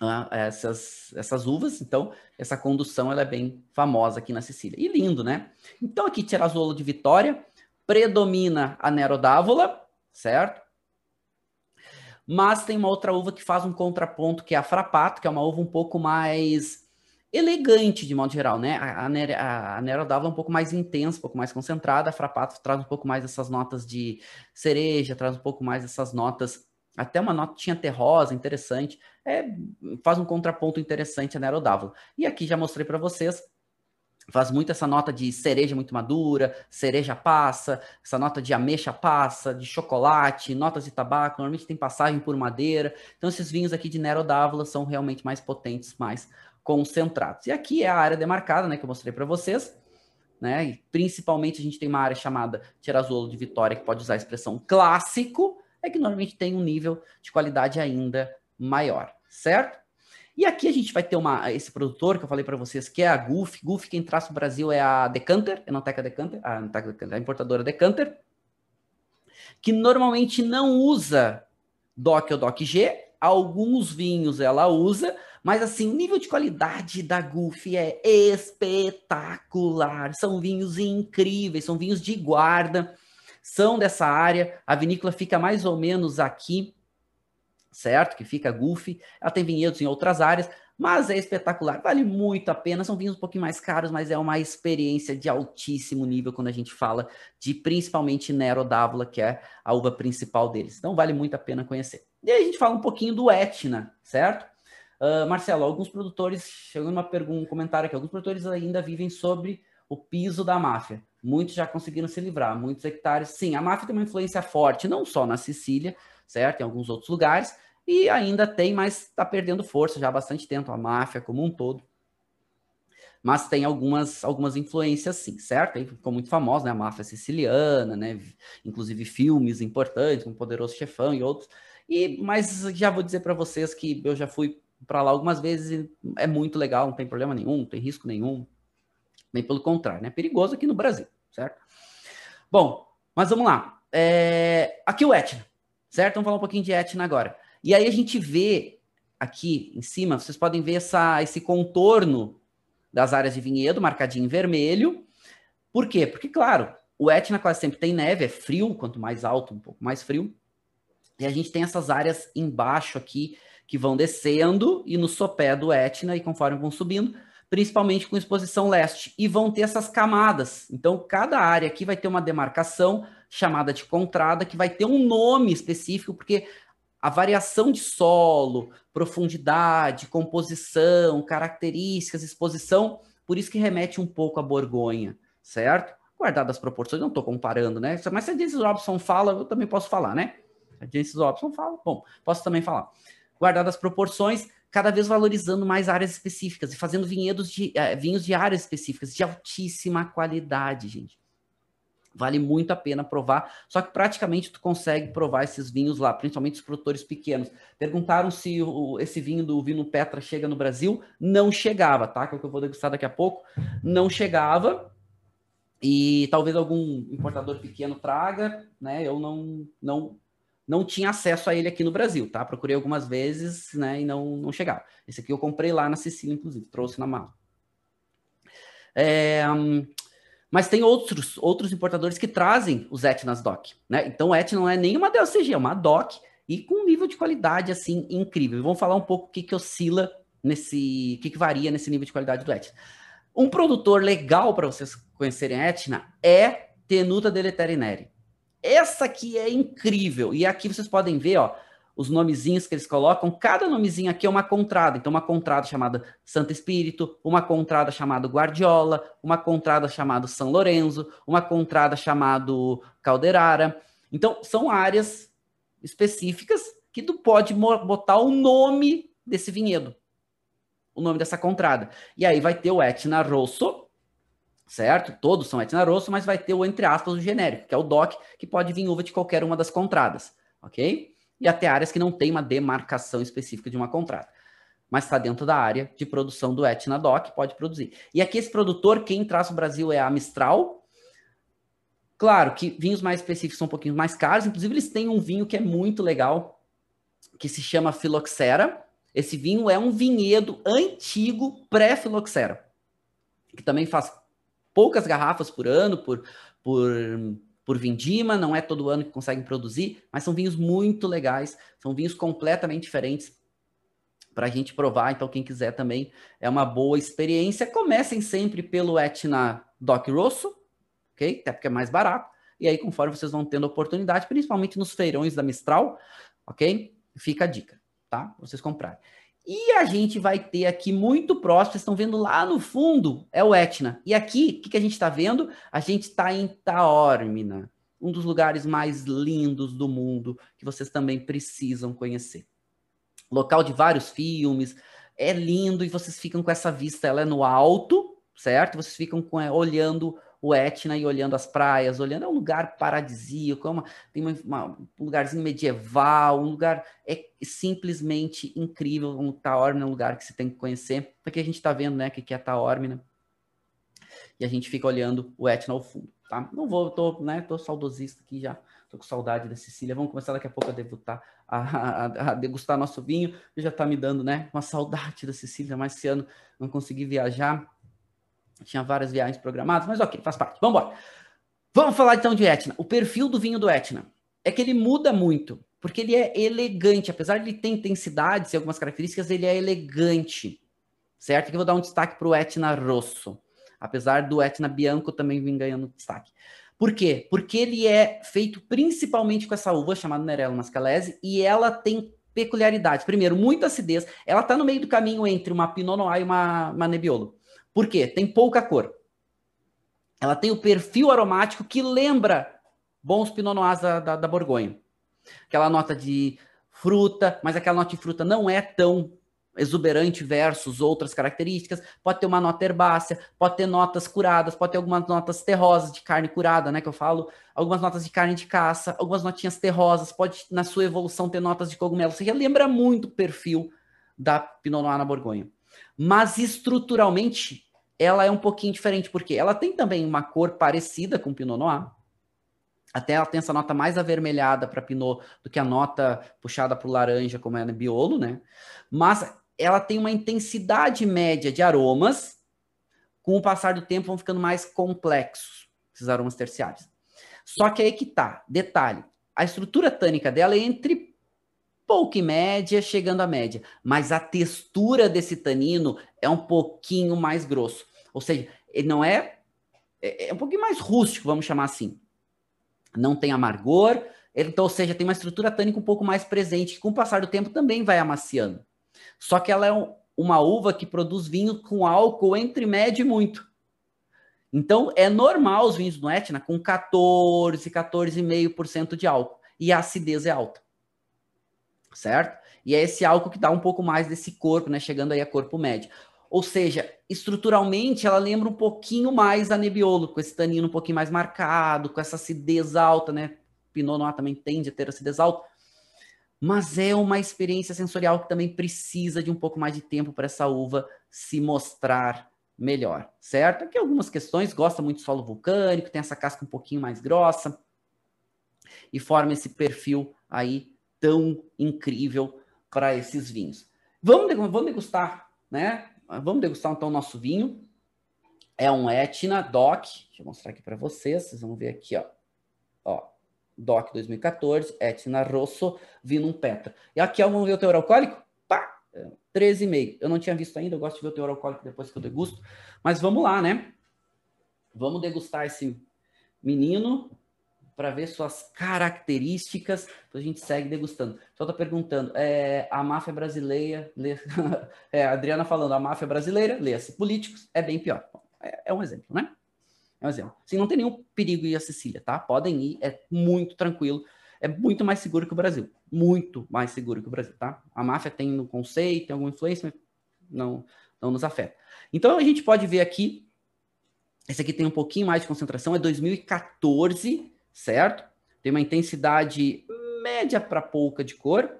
uh, essas, essas uvas, então essa condução ela é bem famosa aqui na Sicília. E lindo, né? Então aqui Tirazzolo de Vitória, predomina a Nero d'Avola, certo? Mas tem uma outra uva que faz um contraponto, que é a Frappato, que é uma uva um pouco mais elegante de modo geral, né? A, a, a Nero D'Avola é um pouco mais intensa, um pouco mais concentrada, a Frappato traz um pouco mais essas notas de cereja, traz um pouco mais essas notas, até uma notinha terrosa, interessante, é, faz um contraponto interessante a Nero D'Avola. E aqui já mostrei para vocês, faz muito essa nota de cereja muito madura, cereja passa, essa nota de ameixa passa, de chocolate, notas de tabaco, normalmente tem passagem por madeira. Então esses vinhos aqui de Nero d'Avola são realmente mais potentes, mais concentrados. E aqui é a área demarcada, né, que eu mostrei para vocês, né? E principalmente a gente tem uma área chamada Tirazzolo de Vitória, que pode usar a expressão clássico, é que normalmente tem um nível de qualidade ainda maior, certo? E aqui a gente vai ter uma, esse produtor que eu falei para vocês, que é a Gulf. Gulf, quem traz o Brasil é a Decanter, Enoteca Decanter, a, Decanter, a importadora Decanter. que normalmente não usa DOC ou DOC-G, alguns vinhos ela usa, mas assim, nível de qualidade da Gulf é espetacular. São vinhos incríveis, são vinhos de guarda, são dessa área. A vinícola fica mais ou menos aqui, certo? Que fica Gulf. Ela tem vinhedos em outras áreas, mas é espetacular, vale muito a pena. São vinhos um pouquinho mais caros, mas é uma experiência de altíssimo nível quando a gente fala de principalmente Nero d'Avola, que é a uva principal deles. Então vale muito a pena conhecer. E aí a gente fala um pouquinho do Etna, certo? Uh, Marcelo, alguns produtores, chegou uma pergunta, um comentário aqui, alguns produtores ainda vivem sobre o piso da máfia. Muitos já conseguiram se livrar, muitos hectares. Sim, a máfia tem uma influência forte, não só na Sicília, certo? Em alguns outros lugares, e ainda tem, mas está perdendo força já há bastante tempo, a máfia como um todo. Mas tem algumas, algumas influências, sim, certo? Aí ficou muito famosa, né? A máfia siciliana, né? Inclusive filmes importantes, como Poderoso Chefão e outros. E, mas já vou dizer para vocês que eu já fui para lá algumas vezes é muito legal, não tem problema nenhum, não tem risco nenhum. Bem pelo contrário, né? É perigoso aqui no Brasil, certo? Bom, mas vamos lá. É... Aqui o Etna, certo? Vamos falar um pouquinho de Etna agora. E aí a gente vê aqui em cima, vocês podem ver essa, esse contorno das áreas de vinhedo, marcadinho em vermelho. Por quê? Porque, claro, o Etna quase sempre tem neve, é frio, quanto mais alto, um pouco mais frio. E a gente tem essas áreas embaixo aqui que vão descendo e no sopé do Etna, e conforme vão subindo, principalmente com exposição leste, e vão ter essas camadas. Então, cada área aqui vai ter uma demarcação chamada de contrada, que vai ter um nome específico, porque a variação de solo, profundidade, composição, características, exposição, por isso que remete um pouco à Borgonha, certo? Guardadas as proporções, não estou comparando, né? Mas se a James Robson fala, eu também posso falar, né? A James Robson fala, bom, posso também falar. Guardadas as proporções, cada vez valorizando mais áreas específicas e fazendo vinhedos de, eh, vinhos de áreas específicas, de altíssima qualidade, gente. Vale muito a pena provar. Só que praticamente tu consegue provar esses vinhos lá, principalmente os produtores pequenos. Perguntaram se o, esse vinho do Vino Petra chega no Brasil. Não chegava, tá? Que é o que eu vou degustar daqui a pouco. Não chegava. E talvez algum importador pequeno traga, né? Eu não, não, não tinha acesso a ele aqui no Brasil, tá? Procurei algumas vezes, né? E não, não chegava. Esse aqui eu comprei lá na Sicília, inclusive, trouxe na mala. É, mas tem outros, outros importadores que trazem os Etnas DOC, né? Então o Etna não é nenhuma DLCG, é uma DOC e com um nível de qualidade assim incrível. Vamos falar um pouco o que, que oscila nesse, o que, que varia nesse nível de qualidade do Etna. Um produtor legal para vocês conhecerem Etna é Tenuta Deletérineri. Essa aqui é incrível. E aqui vocês podem ver, ó, os nomezinhos que eles colocam, cada nomezinho aqui é uma contrada. Então, uma contrada chamada Santo Espírito, uma contrada chamada Guardiola, uma contrada chamada São Lourenço, uma contrada chamada Calderara. Então, são áreas específicas que tu pode botar o nome desse vinhedo, o nome dessa contrada. E aí vai ter o Etna Rosso, certo? Todos são Etna Rosso, mas vai ter o, entre aspas, o genérico, que é o DOC, que pode vir uva de qualquer uma das contradas, ok? e até áreas que não tem uma demarcação específica de uma contrata. Mas está dentro da área de produção do Etna Doc, pode produzir. E aqui esse produtor, quem traz o Brasil é a Mistral. Claro que vinhos mais específicos são um pouquinho mais caros, inclusive eles têm um vinho que é muito legal, que se chama Filoxera. Esse vinho é um vinhedo antigo pré-filoxera, que também faz poucas garrafas por ano, por, por por vindima, não é todo ano que conseguem produzir, mas são vinhos muito legais, são vinhos completamente diferentes para a gente provar. Então, quem quiser também é uma boa experiência. Comecem sempre pelo Etna Doc Rosso, ok? Até porque é mais barato. E aí, conforme vocês vão tendo oportunidade, principalmente nos feirões da Mistral, ok? Fica a dica, tá? Vocês comprarem. E a gente vai ter aqui muito próximo, vocês estão vendo lá no fundo, é o Etna. E aqui, o que, que a gente está vendo? A gente está em Taormina, um dos lugares mais lindos do mundo, que vocês também precisam conhecer. Local de vários filmes, é lindo e vocês ficam com essa vista, ela é no alto, certo? Vocês ficam com, é, olhando o Etna e olhando as praias, olhando, é um lugar paradisíaco, é uma, tem uma, uma, um lugarzinho medieval, um lugar é simplesmente incrível, um Taormina é um lugar que você tem que conhecer, porque a gente está vendo, né, que é Taormina, e a gente fica olhando o Etna ao fundo, tá? Não vou, tô, né, tô saudosista aqui já, Tô com saudade da Sicília. Vamos começar daqui a pouco a degustar, a, a, a degustar nosso vinho. Já tá me dando, né, uma saudade da Sicília, mas esse ano não consegui viajar. Tinha várias viagens programadas, mas ok, faz parte. Vamos embora. Vamos falar então de Etna. O perfil do vinho do Etna é que ele muda muito, porque ele é elegante. Apesar de ele ter intensidades e algumas características, ele é elegante. Certo? Aqui eu vou dar um destaque para o Etna Rosso. Apesar do Etna Bianco também vir ganhando destaque. Por quê? Porque ele é feito principalmente com essa uva chamada Nerello Mascalese e ela tem peculiaridades. Primeiro, muita acidez. Ela está no meio do caminho entre uma Pinot Noir e uma, uma Nebbiolo. Por quê? Tem pouca cor. Ela tem o perfil aromático que lembra bons Pinot Noirs da, da, da Borgonha. Aquela nota de fruta, mas aquela nota de fruta não é tão exuberante versus outras características, pode ter uma nota herbácea, pode ter notas curadas, pode ter algumas notas terrosas de carne curada, né, que eu falo, algumas notas de carne de caça, algumas notinhas terrosas, pode na sua evolução ter notas de cogumelo, você lembra muito o perfil da Pinot Noir na Borgonha. Mas estruturalmente ela é um pouquinho diferente, porque ela tem também uma cor parecida com Pinot Noir, até ela tem essa nota mais avermelhada para Pinot do que a nota puxada para o laranja, como é no Biolo, né? Mas ela tem uma intensidade média de aromas, com o passar do tempo vão ficando mais complexos, esses aromas terciários. Só que aí que tá, detalhe, a estrutura tânica dela é entre pouco e média, chegando à média, mas a textura desse tanino é um pouquinho mais grosso. Ou seja, ele não é, é, é um pouquinho mais rústico, vamos chamar assim. Não tem amargor, então, ou seja, tem uma estrutura tânica um pouco mais presente, que com o passar do tempo também vai amaciando. Só que ela é um, uma uva que produz vinho com álcool entre médio e muito. Então, é normal os vinhos do Etna com 14, 14,5% de álcool. E a acidez é alta. Certo? E é esse álcool que dá um pouco mais desse corpo, né? Chegando aí a corpo médio. Ou seja, estruturalmente ela lembra um pouquinho mais a Nebbiolo, com esse tanino um pouquinho mais marcado, com essa acidez alta, né? Pinot Noir também tende a ter acidez alta mas é uma experiência sensorial que também precisa de um pouco mais de tempo para essa uva se mostrar melhor, certo? Aqui algumas questões, gosta muito de solo vulcânico, tem essa casca um pouquinho mais grossa e forma esse perfil aí tão incrível para esses vinhos. Vamos, vamos degustar, né? Vamos degustar então o nosso vinho. É um Etna DOC, deixa eu mostrar aqui para vocês, vocês vão ver aqui, ó. Ó, DOC 2014, Etna Rosso, Vinum Petra. E aqui, ó, vamos ver o teor alcoólico? Pá! 13,5. Eu não tinha visto ainda, eu gosto de ver o teor alcoólico depois que eu degusto. Mas vamos lá, né? Vamos degustar esse menino para ver suas características. Depois a gente segue degustando. Só tá perguntando, é, a máfia brasileira, lê, é, a Adriana falando, a máfia brasileira, lê-se políticos, é bem pior. É, é um exemplo, né? É um exemplo. Assim, não tem nenhum perigo ir a Sicília, tá? Podem ir, é muito tranquilo. É muito mais seguro que o Brasil. Muito mais seguro que o Brasil, tá? A máfia tem no conceito, tem alguma influência, mas não, não nos afeta. Então a gente pode ver aqui, esse aqui tem um pouquinho mais de concentração, é 2014, certo? Tem uma intensidade média para pouca de cor.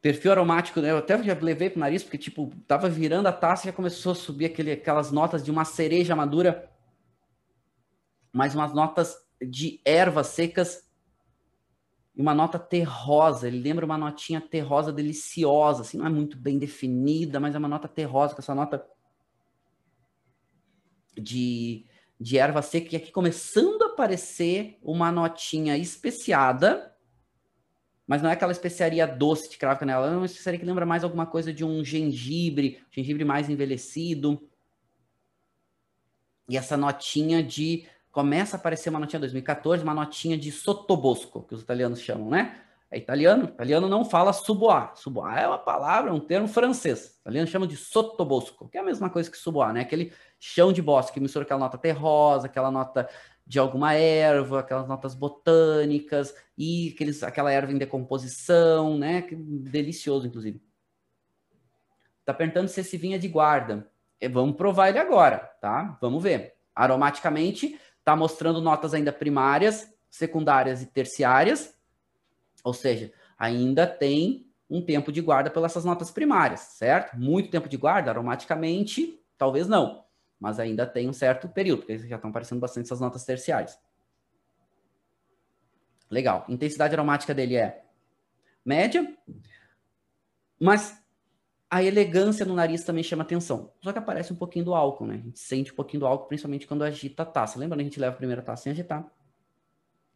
Perfil aromático, né? Eu até já levei pro nariz, porque, tipo, tava virando a taça e já começou a subir aquele, aquelas notas de uma cereja madura, mais umas notas de ervas secas e uma nota terrosa. Ele lembra uma notinha terrosa deliciosa, assim, não é muito bem definida, mas é uma nota terrosa, com essa nota de, de erva seca. E aqui começando a aparecer uma notinha especiada mas não é aquela especiaria doce de cravo canela, é uma especiaria que lembra mais alguma coisa de um gengibre, gengibre mais envelhecido. E essa notinha de começa a aparecer uma notinha 2014, uma notinha de sotobosco, que os italianos chamam, né? É italiano, italiano não fala suboá. Suboá é uma palavra, um termo francês. Italiano chama de sotobosco, que é a mesma coisa que suboá, né? Aquele chão de bosque que mistura aquela nota terrosa, aquela nota de alguma erva, aquelas notas botânicas e aqueles, aquela erva em decomposição, né? Delicioso, inclusive. Tá perguntando se esse vinho é de guarda. É, vamos provar ele agora, tá? Vamos ver. Aromaticamente, tá mostrando notas ainda primárias, secundárias e terciárias, ou seja, ainda tem um tempo de guarda pelas essas notas primárias, certo? Muito tempo de guarda, aromaticamente, talvez não mas ainda tem um certo período, porque já estão aparecendo bastante essas notas terciárias. Legal. Intensidade aromática dele é média, mas a elegância no nariz também chama atenção. Só que aparece um pouquinho do álcool, né? A gente sente um pouquinho do álcool, principalmente quando agita a taça. Lembra a gente leva a primeira taça sem agitar?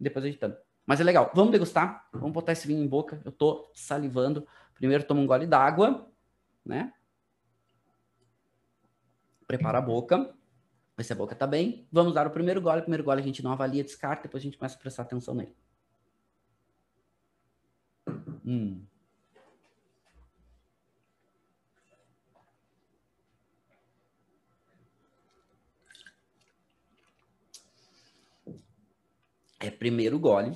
Depois agitando. Mas é legal. Vamos degustar? Vamos botar esse vinho em boca. Eu tô salivando. Primeiro toma um gole d'água, né? Prepara a boca. Vê se a boca tá bem. Vamos dar o primeiro gole. O primeiro gole a gente não avalia, descarta. Depois a gente começa a prestar atenção nele. Hum. É primeiro gole.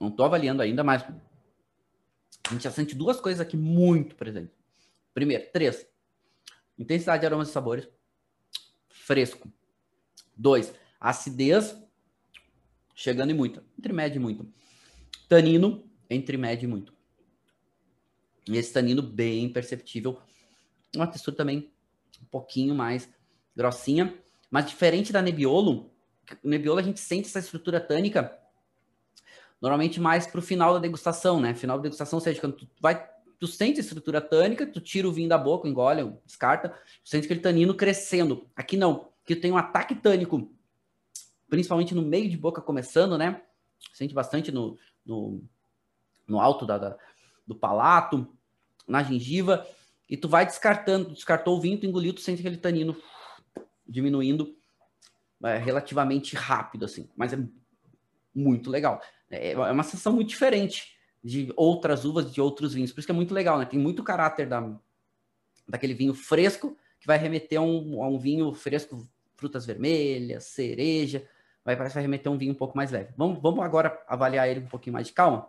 Não estou avaliando ainda, mas a gente já sente duas coisas aqui muito presentes. Primeiro, três. Intensidade de aromas e sabores. Fresco. Dois, acidez chegando em muito. Entre médio e muito. Tanino, entre médio e muito. E esse tanino bem perceptível. Uma textura também um pouquinho mais grossinha. Mas diferente da Nebbiolo, Nebbiolo a gente sente essa estrutura tânica normalmente mais para o final da degustação, né? Final da degustação, ou seja, quando tu vai, tu sente a estrutura tânica, tu tira o vinho da boca, engole, descarta, tu sente aquele tanino crescendo. Aqui não, que tem um ataque tânico, principalmente no meio de boca começando, né? Sente bastante no, no, no alto da, da, do palato, na gengiva, e tu vai descartando, descartou o vinho, tu engoliu, tu sente aquele tanino diminuindo é, relativamente rápido, assim, mas é muito legal. É, é uma sensação muito diferente de outras uvas, de outros vinhos, por isso que é muito legal, né? Tem muito caráter da, daquele vinho fresco, que vai remeter a um, a um vinho fresco, frutas vermelhas, cereja, vai, parece que vai remeter a um vinho um pouco mais leve. Vamos, vamos agora avaliar ele um pouquinho mais de calma?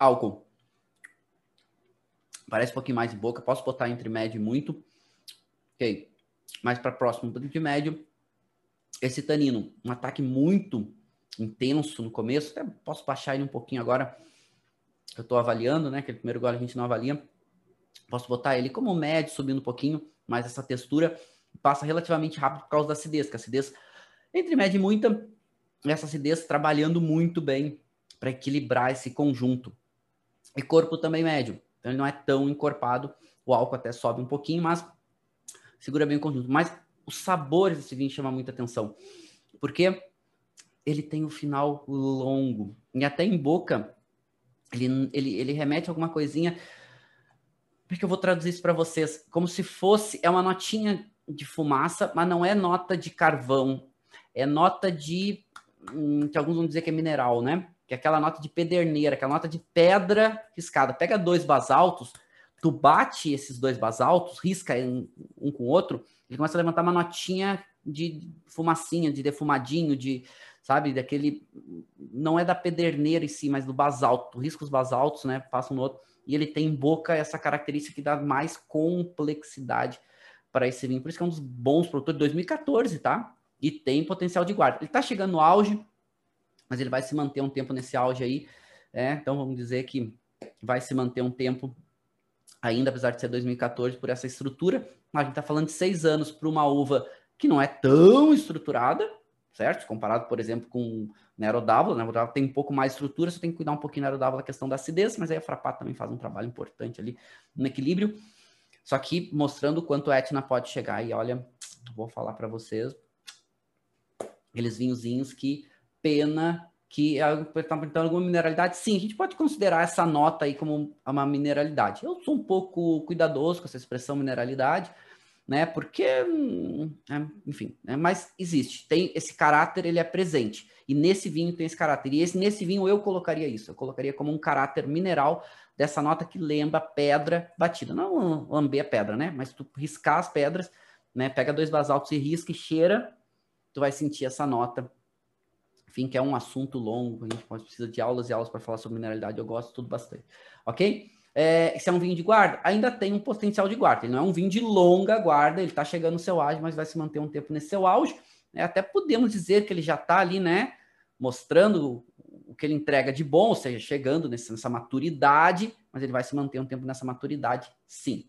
Álcool. Parece um pouquinho mais de boca. Posso botar entre médio e muito. Ok. Mais para próximo de médio. Esse tanino, um ataque muito intenso no começo. Até posso baixar ele um pouquinho agora. Eu estou avaliando, né? Aquele primeiro gole a gente não avalia. Posso botar ele como médio, subindo um pouquinho. Mas essa textura passa relativamente rápido por causa da acidez. Que a acidez, entre média e muita, essa acidez trabalhando muito bem para equilibrar esse conjunto. E corpo também médio. Então ele não é tão encorpado. O álcool até sobe um pouquinho, mas segura bem o conjunto. Mas os sabores desse vinho chamam muita atenção. Porque ele tem o um final longo. E até em boca, ele, ele, ele remete a alguma coisinha. Como é eu vou traduzir isso para vocês? Como se fosse. É uma notinha de fumaça, mas não é nota de carvão. É nota de. Hum, que alguns vão dizer que é mineral, né? Que é aquela nota de pederneira, aquela nota de pedra riscada. Pega dois basaltos, tu bate esses dois basaltos, risca um com o outro, ele começa a levantar uma notinha de fumacinha, de defumadinho, de, sabe, daquele, não é da pederneira em si, mas do basalto. Tu risca os basaltos, né, passa no outro, e ele tem em boca essa característica que dá mais complexidade para esse vinho. Por isso que é um dos bons produtores de 2014, tá? E tem potencial de guarda. Ele tá chegando no auge, mas ele vai se manter um tempo nesse auge aí. É, então vamos dizer que vai se manter um tempo ainda, apesar de ser 2014, por essa estrutura. A gente está falando de seis anos para uma uva que não é tão estruturada, certo? Comparado, por exemplo, com Nerodávola, né? Nerodávola tem um pouco mais estrutura, você tem que cuidar um pouquinho Nerodávola da questão da acidez, mas aí a Frapato também faz um trabalho importante ali no equilíbrio. Só que mostrando o quanto a Etna pode chegar. E olha, vou falar para vocês, aqueles vinhozinhos que pena que apresentando alguma mineralidade. Sim, a gente pode considerar essa nota aí como uma mineralidade. Eu sou um pouco cuidadoso com essa expressão mineralidade, né? Porque, hum, é, enfim, é, mas existe. Tem esse caráter, ele é presente. E nesse vinho tem esse caráter. E esse, nesse vinho eu colocaria isso. Eu colocaria como um caráter mineral dessa nota que lembra pedra batida. Não lamber a pedra, né? Mas tu riscar as pedras, né? Pega dois basaltos e risca e cheira, tu vai sentir essa nota enfim, que é um assunto longo, a gente pode, precisa de aulas e aulas para falar sobre mineralidade, eu gosto tudo bastante, ok? É, se é um vinho de guarda, ainda tem um potencial de guarda, ele não é um vinho de longa guarda, ele está chegando no seu auge, mas vai se manter um tempo nesse seu auge, né? até podemos dizer que ele já está ali, né, mostrando o que ele entrega de bom, ou seja, chegando nessa maturidade, mas ele vai se manter um tempo nessa maturidade, sim.